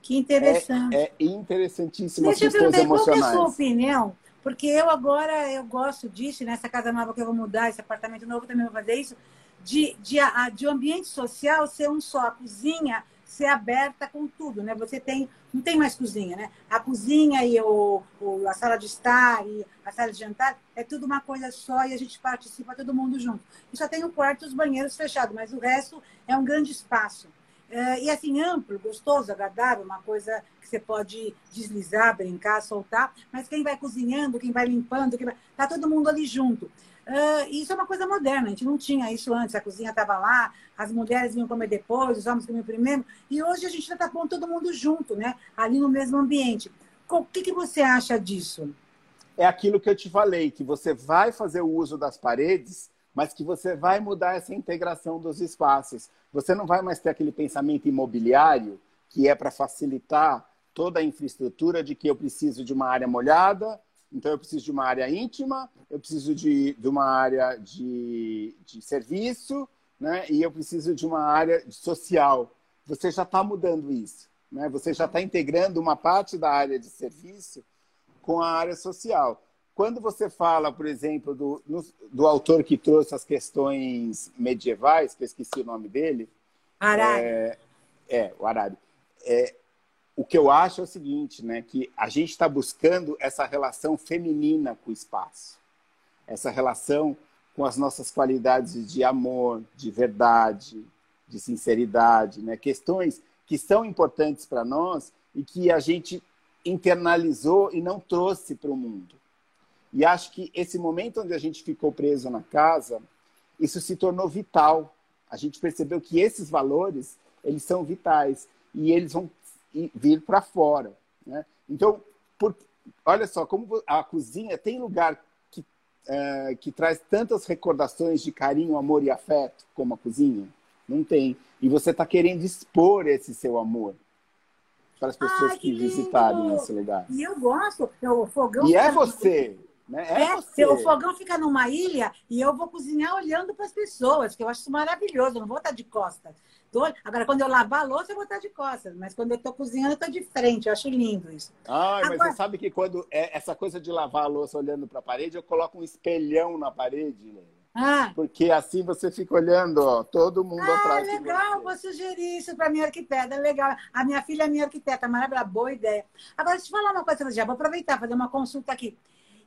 Que interessante. É, é interessantíssimo Deixa as questões emocionais. Qual é a sua opinião porque eu agora, eu gosto disso, nessa casa nova que eu vou mudar, esse apartamento novo também vou fazer isso, de, de, de um ambiente social ser um só, a cozinha ser aberta com tudo, né? Você tem, não tem mais cozinha, né? A cozinha e o, o, a sala de estar e a sala de jantar é tudo uma coisa só e a gente participa todo mundo junto. E só tem o quarto e os banheiros fechados, mas o resto é um grande espaço. É, e assim, amplo, gostoso, agradável, uma coisa que você pode deslizar, brincar, soltar, mas quem vai cozinhando, quem vai limpando, quem vai... tá todo mundo ali junto. Uh, isso é uma coisa moderna, a gente não tinha isso antes, a cozinha estava lá, as mulheres vinham comer depois, os homens comiam primeiro, e hoje a gente está pondo todo mundo junto, né? ali no mesmo ambiente. O que, que você acha disso? É aquilo que eu te falei, que você vai fazer o uso das paredes mas que você vai mudar essa integração dos espaços. Você não vai mais ter aquele pensamento imobiliário que é para facilitar toda a infraestrutura de que eu preciso de uma área molhada, então eu preciso de uma área íntima, eu preciso de, de uma área de, de serviço, né? e eu preciso de uma área social. Você já está mudando isso. Né? Você já está integrando uma parte da área de serviço com a área social. Quando você fala, por exemplo, do, do autor que trouxe as questões medievais, que eu esqueci o nome dele. Harari. É, é o Harari. É, o que eu acho é o seguinte, né, que a gente está buscando essa relação feminina com o espaço. Essa relação com as nossas qualidades de amor, de verdade, de sinceridade, né? questões que são importantes para nós e que a gente internalizou e não trouxe para o mundo. E acho que esse momento onde a gente ficou preso na casa, isso se tornou vital. A gente percebeu que esses valores, eles são vitais e eles vão vir para fora. Né? Então, por, olha só, como a cozinha tem lugar que, é, que traz tantas recordações de carinho, amor e afeto como a cozinha? Não tem. E você está querendo expor esse seu amor. para as pessoas Ai, que, que visitarem esse lugar. E eu gosto, o fogão. E é fica- você, né? É, É, você. o fogão fica numa ilha e eu vou cozinhar olhando para as pessoas, que eu acho isso maravilhoso. Eu não vou estar de costas. Tô- Agora, quando eu lavar a louça, eu vou estar de costas. Mas quando eu estou cozinhando, eu estou de frente. Eu acho lindo isso. Ai, mas Agora- você sabe que quando é essa coisa de lavar a louça olhando para a parede, eu coloco um espelhão na parede, Leila. Ah, Porque assim você fica olhando, ó, todo mundo ah atrás de legal. você. Vou sugerir isso para minha arquiteta. Legal. A minha filha é minha arquiteta. Maravilha. Boa ideia. Agora, deixa eu falar uma coisa, já vou aproveitar, fazer uma consulta aqui.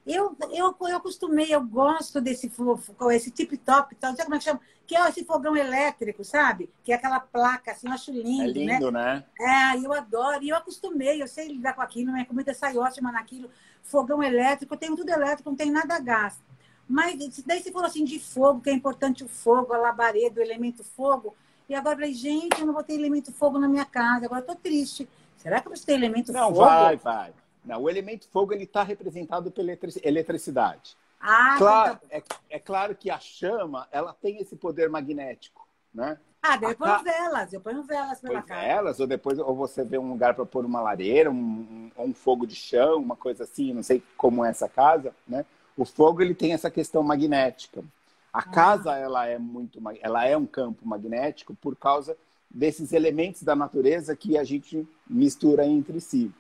Eu, eu, eu acostumei, eu gosto desse fofo, esse tip-top, tal, não sei como é que chama, que é esse fogão elétrico, sabe? Que é aquela placa, assim, eu acho lindo, É né? lindo, né? É, eu adoro. E eu acostumei, eu sei lidar com aquilo, minha comida sai ótima naquilo. Fogão elétrico, eu tenho tudo elétrico, não tem nada a gás. Mas daí você falou assim de fogo, que é importante o fogo, a labareda, o elemento fogo. E agora eu falei, gente, eu não vou ter elemento fogo na minha casa, agora eu tô triste. Será que eu preciso ter elemento Não, fogo? vai, vai. Não, o elemento fogo ele está representado pela eletri- eletricidade. Ah, Claro, então tá- é, é claro que a chama ela tem esse poder magnético, né? ah, ca- velas, eu ponho velas pela casa. elas, ou depois ou você vê um lugar para pôr uma lareira, um, um, um fogo de chão, uma coisa assim, não sei como é essa casa, né? O fogo ele tem essa questão magnética. A casa ela é muito, ela é um campo magnético por causa desses elementos da natureza que a gente mistura entre si.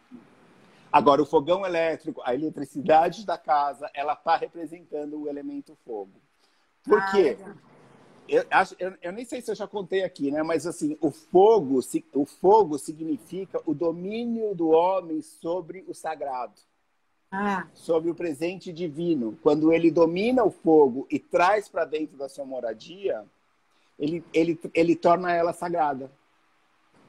Agora o fogão elétrico, a eletricidade da casa, ela está representando o elemento fogo. Por Ah, quê? Eu, acho- eu, eu nem sei se eu já contei aqui, né? Mas assim, o fogo, o fogo significa o domínio do homem sobre o sagrado, Ah, sobre o presente divino. Quando ele domina o fogo e traz para dentro da sua moradia, ele, ele, ele torna ela sagrada.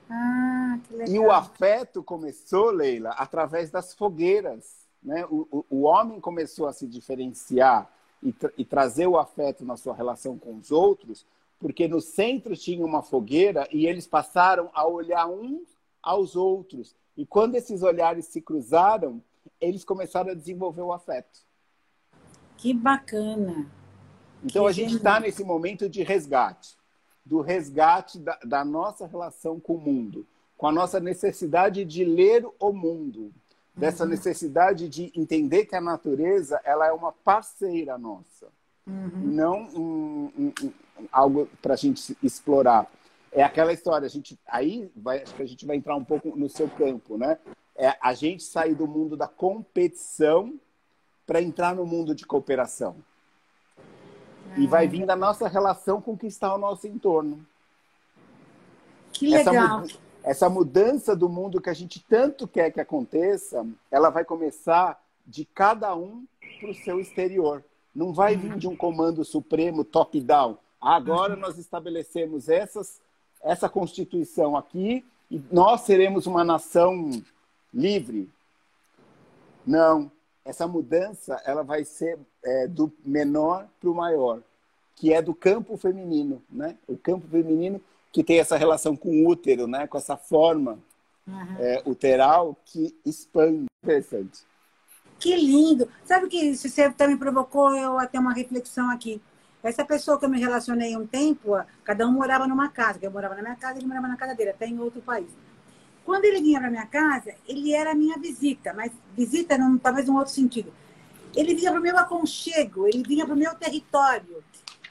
Ah, que legal. E o afeto começou, Leila, através das fogueiras. Né? O, o, o homem começou a se diferenciar e, tra e trazer o afeto na sua relação com os outros, porque no centro tinha uma fogueira e eles passaram a olhar uns aos outros. E quando esses olhares se cruzaram, eles começaram a desenvolver o afeto. Que bacana. Então Que a gente está nesse momento de resgate do resgate da, da nossa relação com o mundo, com a nossa necessidade de ler o mundo, dessa Uhum. necessidade de entender que a natureza ela é uma parceira nossa, Uhum. não um, um, um, algo para a gente explorar. É aquela história, a gente aí vai, acho que a gente vai entrar um pouco no seu campo, né? É a gente sair do mundo da competição para entrar no mundo de cooperação. E vai vir da nossa relação com o que está ao nosso entorno. Que Essa, legal. mu- essa mudança do mundo que a gente tanto quer que aconteça, ela vai começar de cada um para o seu exterior. Não vai vir de um comando supremo top-down. Agora nós estabelecemos essas, essa constituição aqui e nós seremos uma nação livre. Não. Essa mudança ela vai ser é, do menor para o maior, que é do campo feminino, né? O campo feminino que tem essa relação com o útero, né? Com essa forma Uhum. é, uteral que expande. Interessante. Que lindo! Sabe que isso também provocou eu até uma reflexão aqui. Essa pessoa que eu me relacionei um tempo, cada um morava numa casa, eu morava na minha casa, ele morava na casa dele, até em outro país. Quando ele vinha para minha casa, ele era a minha visita, mas visita num, talvez num outro sentido. Ele vinha para o meu aconchego, ele vinha para o meu território,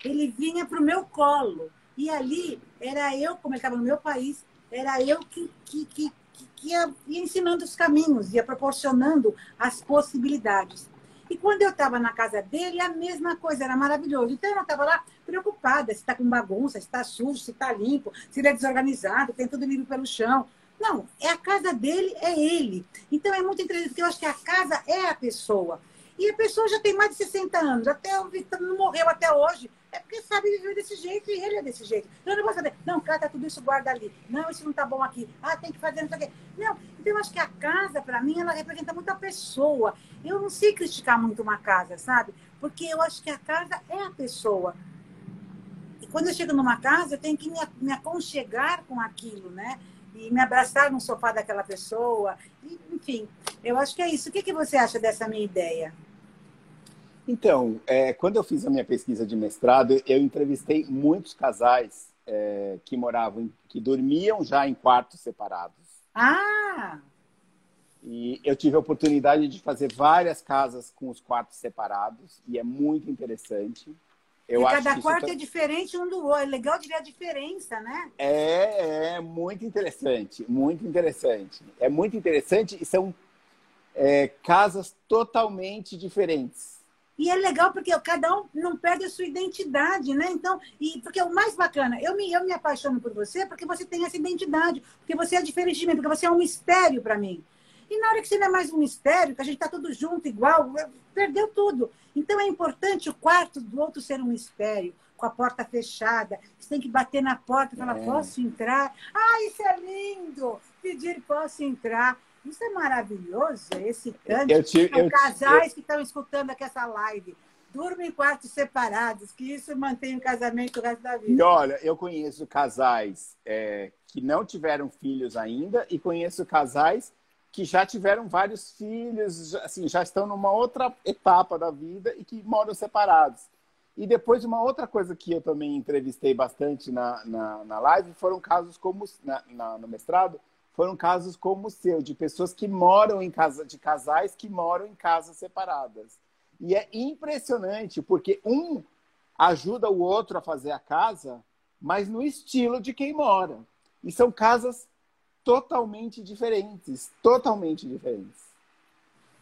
ele vinha para o meu colo. E ali era eu, como ele estava no meu país, era eu que, que, que, que, ia, ia ensinando os caminhos, ia proporcionando as possibilidades. E quando eu estava na casa dele, a mesma coisa, era maravilhoso. Então eu não estava lá preocupada se está com bagunça, se está sujo, se está limpo, se ele é desorganizado, tem tudo limpo pelo chão. Não, é a casa dele, é ele. Então é muito interessante, porque eu acho que a casa é a pessoa. E a pessoa já tem mais de 60 anos, até não morreu até hoje. É porque sabe viver desse jeito e ele é desse jeito. Eu não vou saber, não, cata tudo isso, guarda ali. Não, isso não tá bom aqui. Ah, tem que fazer não sei o quê. Não, então eu acho que a casa, para mim, ela representa muito a pessoa. Eu não sei criticar muito uma casa, sabe? Porque eu acho que a casa é a pessoa. E quando eu chego numa casa, eu tenho que me aconchegar com aquilo, né? E me abraçar no sofá daquela pessoa. E, enfim, eu acho que é isso. O que, que você acha dessa minha ideia? Então, é, quando eu fiz a minha pesquisa de mestrado, eu entrevistei muitos casais é, que moravam, que dormiam já em quartos separados. Ah! E eu tive a oportunidade de fazer várias casas com os quartos separados e é muito interessante. Eu e cada quarto tá... é diferente um do outro. É legal de ver a diferença, né? É, é muito interessante, muito interessante. É muito interessante e são é, casas totalmente diferentes. E é legal porque cada um não perde a sua identidade, né? Então, e porque o mais bacana, eu me, eu me apaixono por você porque você tem essa identidade, porque você é diferente de mim, porque você é um mistério para mim. E na hora que você não é mais um mistério, que a gente está tudo junto, igual, perdeu tudo. Então é importante o quarto do outro ser um mistério, com a porta fechada. Você tem que bater na porta e falar, é. posso entrar? Ah, isso é lindo! Pedir, posso entrar. Isso é maravilhoso, esse canto. Eu tive, São eu, casais eu... que estão escutando aqui essa live. Durmam em quartos separados, que isso mantém o casamento o resto da vida. E olha, eu conheço casais é, que não tiveram filhos ainda e conheço casais que já tiveram vários filhos, assim, já estão numa outra etapa da vida e que moram separados. E depois, uma outra coisa que eu também entrevistei bastante na, na, na live foram casos como, na, na, no mestrado, foram casos como o seu, de pessoas que moram em casa, de casais que moram em casas separadas. E é impressionante, porque um ajuda o outro a fazer a casa, mas no estilo de quem mora. E são casas totalmente diferentes, totalmente diferentes.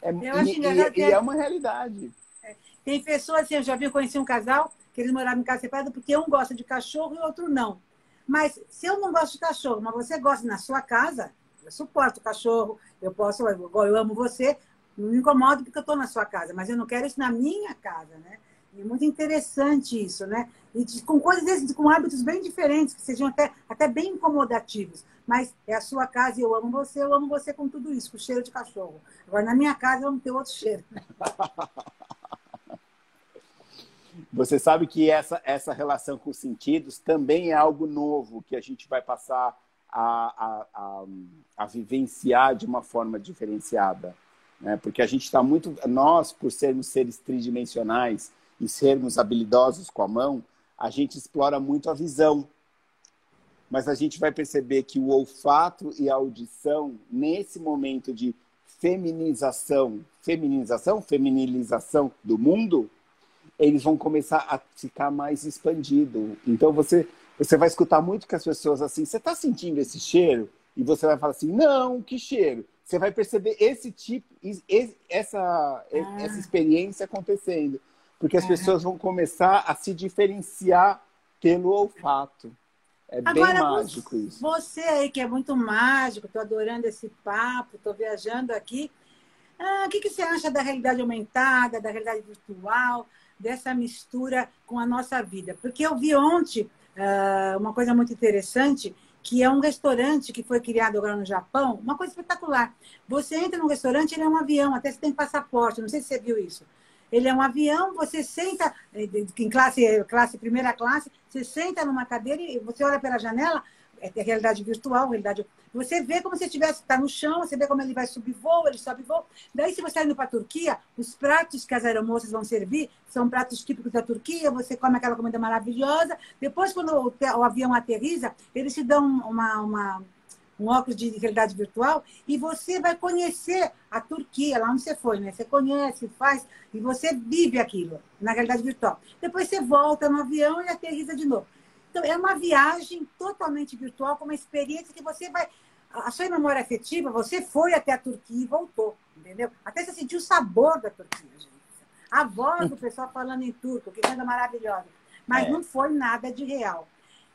É, e, e, e é uma realidade. É. Tem pessoas, assim, eu já vi, conheci um casal que eles moravam em casa separada porque um gosta de cachorro e o outro não. Mas se eu não gosto de cachorro, mas você gosta na sua casa, eu suporto o cachorro, eu posso, eu, eu amo você, não me incomodo porque eu estou na sua casa, mas eu não quero isso na minha casa, né? É muito interessante isso, né? E de, com coisas com hábitos bem diferentes, que sejam até, até bem incomodativos. Mas é a sua casa e eu amo você, eu amo você com tudo isso, com cheiro de cachorro. Agora, na minha casa, eu amo ter outro cheiro. Você sabe que essa, essa relação com os sentidos também é algo novo que a gente vai passar a, a, a, a vivenciar de uma forma diferenciada. Né? Porque a gente está muito. Nós, por sermos seres tridimensionais, e sermos habilidosos com a mão, a gente explora muito a visão. Mas a gente vai perceber que o olfato e a audição, nesse momento de feminização, feminização, feminilização do mundo, eles vão começar a ficar mais expandido. Então você você vai escutar muito que as pessoas assim, você está sentindo esse cheiro? E você vai falar assim, não, que cheiro? Você vai perceber esse tipo, essa, ah. essa experiência acontecendo. Porque as pessoas vão começar a se diferenciar pelo olfato. É Agora, bem mágico isso. Você aí que é muito mágico, estou adorando esse papo, estou viajando aqui. Ah, o que, que você acha da realidade aumentada, da realidade virtual, dessa mistura com a nossa vida? Porque eu vi ontem ah, uma coisa muito interessante, que é um restaurante que foi criado agora no Japão, uma coisa espetacular. Você entra num restaurante, ele é um avião, até você tem passaporte, não sei se você viu isso. Ele é um avião, você senta eh, em classe, classe primeira classe, você senta numa cadeira e você olha pela janela, é, é realidade virtual, realidade. Você vê como se estivesse tá no chão, você vê como ele vai subir voo, ele sobe voo. Daí, se você está indo para a Turquia, os pratos que as aeromoças vão servir são pratos típicos da Turquia, você come aquela comida maravilhosa. Depois, quando o, o avião aterriza, eles te dão uma, uma um óculos de realidade virtual, e você vai conhecer a Turquia, lá onde você foi, né? Você conhece, faz, e você vive aquilo na realidade virtual. Depois você volta no avião e aterriza de novo. Então, é uma viagem totalmente virtual, com uma experiência que você vai. A sua memória afetiva, você foi até a Turquia e voltou, entendeu? Até você sentiu o sabor da Turquia, gente. A voz do pessoal falando em turco, que coisa maravilhosa. Mas é. não foi nada de real.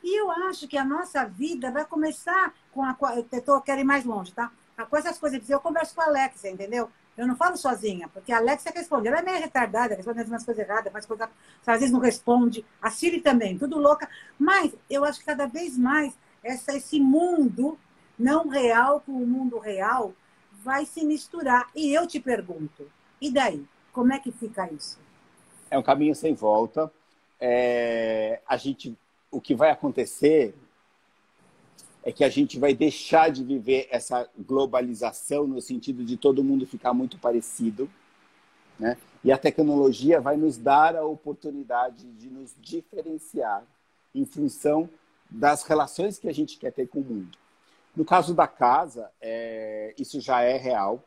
E eu acho que a nossa vida vai começar com a. Eu tô, quero ir mais longe, tá? Com essas coisas. Eu converso com a Alexa, entendeu? Eu não falo sozinha, porque a Alexa responde. Ela é meio retardada, responde umas coisas erradas, faz coisas. Às vezes não responde. A Siri também, tudo louca. Mas eu acho que cada vez mais essa, esse mundo não real com o mundo real vai se misturar. E eu te pergunto, e daí? Como é que fica isso? É um caminho sem volta. É, a gente o que vai acontecer é que a gente vai deixar de viver essa globalização no sentido de todo mundo ficar muito parecido, né? E a tecnologia vai nos dar a oportunidade de nos diferenciar em função das relações que a gente quer ter com o mundo. No caso da casa, é, isso já é real.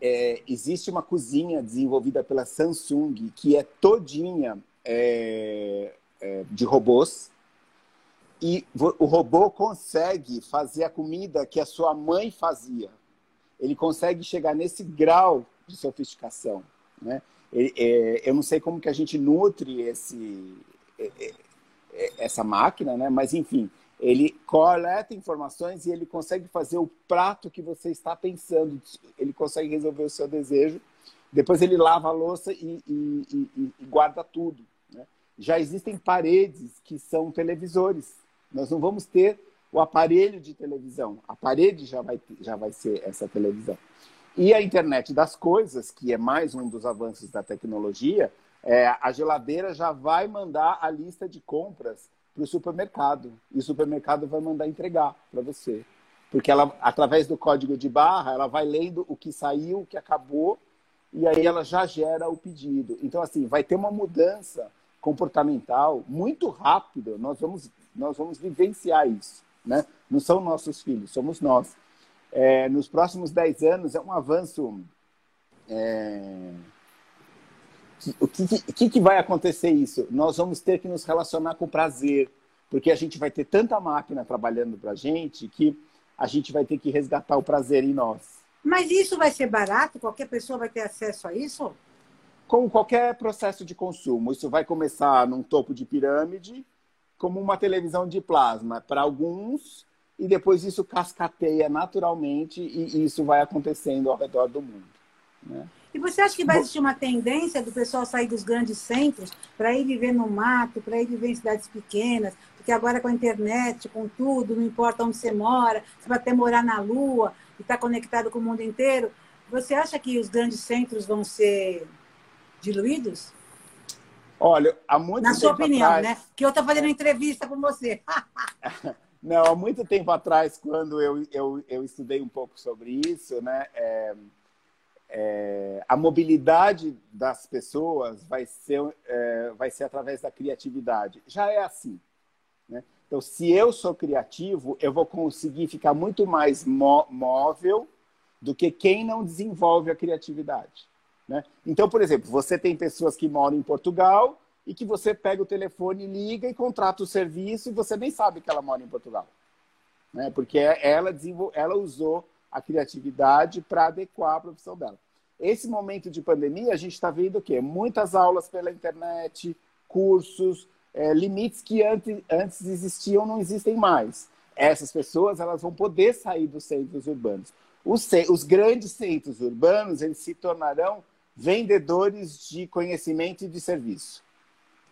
É, existe uma cozinha desenvolvida pela Samsung que é todinha é, é de robôs. E o robô consegue fazer a comida que a sua mãe fazia. Ele consegue chegar nesse grau de sofisticação. Né? É, eu não sei como que a gente nutre esse, é, essa máquina, né? mas enfim, ele coleta informações e ele consegue fazer o prato que você está pensando. Ele consegue resolver o seu desejo. Depois ele lava a louça e, e, e, e guarda tudo. Já existem paredes que são televisores. Nós não vamos ter o aparelho de televisão. A parede já vai, já vai ser essa televisão. E a internet das coisas, que é mais um dos avanços da tecnologia, é, a geladeira já vai mandar a lista de compras para o supermercado. E o supermercado vai mandar entregar para você. Porque ela, através do código de barra, ela vai lendo o que saiu, o que acabou, e aí ela já gera o pedido. Então, assim, vai ter uma mudança comportamental muito rápida. Nós vamos, nós vamos vivenciar isso. Né? Não são nossos filhos, somos nós. É, nos próximos 10 anos é um avanço. É... O que, que, que, vai acontecer isso? Nós vamos ter que nos relacionar com prazer, porque a gente vai ter tanta máquina trabalhando para gente que a gente vai ter que resgatar o prazer em nós. Mas isso vai ser barato? Qualquer pessoa vai ter acesso a isso? Como qualquer processo de consumo. Isso vai começar num topo de pirâmide, como uma televisão de plasma para alguns, e depois isso cascateia naturalmente e isso vai acontecendo ao redor do mundo. Né? E você acha que vai existir uma tendência do pessoal sair dos grandes centros para ir viver no mato, para ir viver em cidades pequenas? Porque agora com a internet, com tudo, não importa onde você mora, você vai até morar na Lua e estar tá conectado com o mundo inteiro. Você acha que os grandes centros vão ser diluídos? Olha, há muito Na sua opinião, atrás... né? Que eu estou fazendo entrevista com você. Não, há muito tempo atrás, quando eu, eu, eu estudei um pouco sobre isso, né? É, é, a mobilidade das pessoas vai ser, é, vai ser através da criatividade. Já é assim. Né? Então, se eu sou criativo, eu vou conseguir ficar muito mais móvel do que quem não desenvolve a criatividade. Né? Então, por exemplo, você tem pessoas que moram em Portugal e que você pega o telefone, liga e contrata o serviço e você nem sabe que ela mora em Portugal. Né? Porque ela, desenvol... ela usou a criatividade para adequar a profissão dela. Esse momento de pandemia, a gente está vendo o quê? Muitas aulas pela internet, cursos, é, limites que antes, antes existiam não existem mais. Essas pessoas elas vão poder sair dos centros urbanos. Os, os grandes centros urbanos eles se tornarão vendedores de conhecimento e de serviço.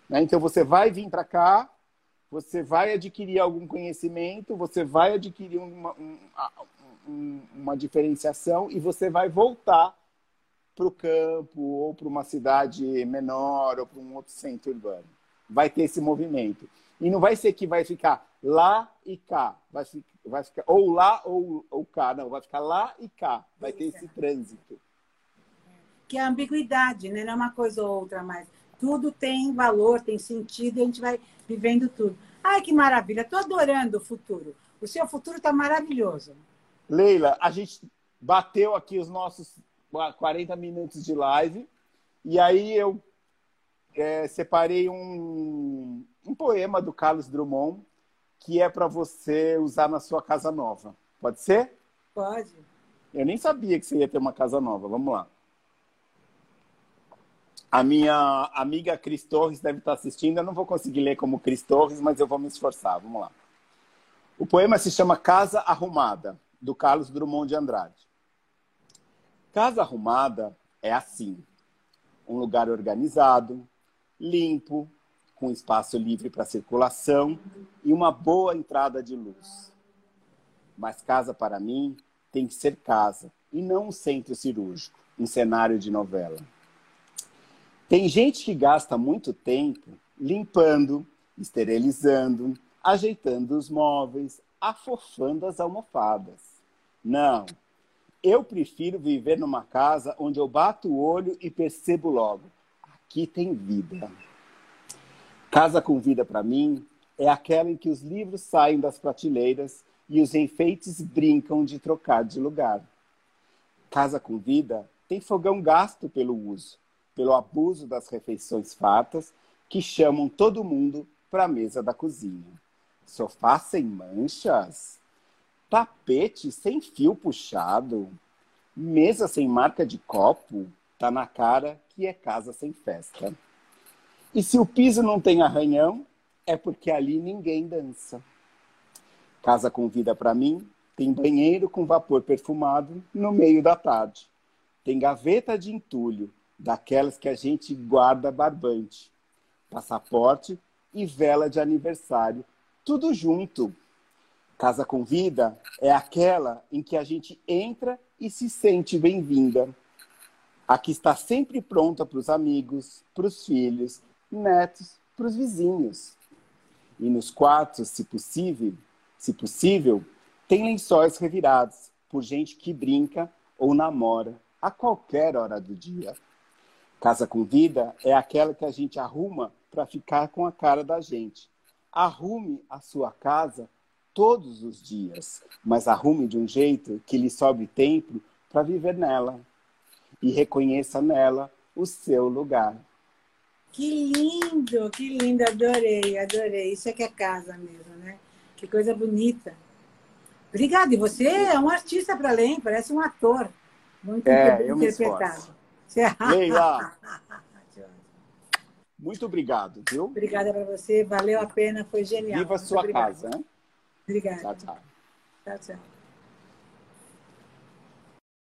Né? Então, você vai vir para cá, você vai adquirir algum conhecimento, você vai adquirir uma, um, uma diferenciação e você vai voltar para o campo ou para uma cidade menor ou para um outro centro urbano. Vai ter esse movimento. E não vai ser que vai ficar lá e cá. Vai vai ficar ou lá ou, ou cá. Não, vai ficar lá e cá. Vai ter esse trânsito. Que é a ambiguidade, né? Não é uma coisa ou outra mais tudo tem valor, tem sentido e a gente vai vivendo tudo. Ai, que maravilha, estou adorando o futuro. O seu futuro está maravilhoso. Leila, a gente bateu aqui os nossos 40 minutos de live e aí eu é, separei um, um poema do Carlos Drummond que é para você usar na sua casa nova. Pode ser? Pode. Eu nem sabia que você ia ter uma casa nova. Vamos lá. A minha amiga Cris Torres deve estar assistindo. Eu não vou conseguir ler como Cris Torres, mas eu vou me esforçar. Vamos lá. O poema se chama Casa Arrumada, do Carlos Drummond de Andrade. Casa arrumada é assim: um lugar organizado, limpo, com espaço livre para circulação e uma boa entrada de luz. Mas casa para mim tem que ser casa e não um centro cirúrgico, um cenário de novela. Tem gente que gasta muito tempo limpando, esterilizando, ajeitando os móveis, afofando as almofadas. Não. Eu prefiro viver numa casa onde eu bato o olho e percebo logo: aqui tem vida. Casa com vida para mim é aquela em que os livros saem das prateleiras e os enfeites brincam de trocar de lugar. Casa com vida tem fogão gasto pelo uso, pelo abuso das refeições fartas que chamam todo mundo para a mesa da cozinha. Sofá sem manchas, tapete sem fio puxado, mesa sem marca de copo, tá na cara que é casa sem festa. E se o piso não tem arranhão, é porque ali ninguém dança. Casa com vida para mim tem banheiro com vapor perfumado no meio da tarde. Tem gaveta de entulho, daquelas que a gente guarda barbante. Passaporte e vela de aniversário, tudo junto. Casa com vida é aquela em que a gente entra e se sente bem-vinda. A que está sempre pronta para os amigos, para os filhos, netos, para os vizinhos. E nos quartos, se possível, se possível, tem lençóis revirados por gente que brinca ou namora a qualquer hora do dia. Casa com vida é aquela que a gente arruma para ficar com a cara da gente. Arrume a sua casa todos os dias, mas arrume de um jeito que lhe sobre tempo para viver nela e reconheça nela o seu lugar. Que lindo, que lindo, adorei, adorei. Isso é que é casa mesmo, né? Que coisa bonita. Obrigada. E você é um artista para além, parece um ator. Muito é, interpretado. Leila, muito obrigado, viu? Obrigada para você, valeu a pena, foi genial. Viva a sua casa, hein? Obrigada. Tchau, tchau. Tchau, tchau.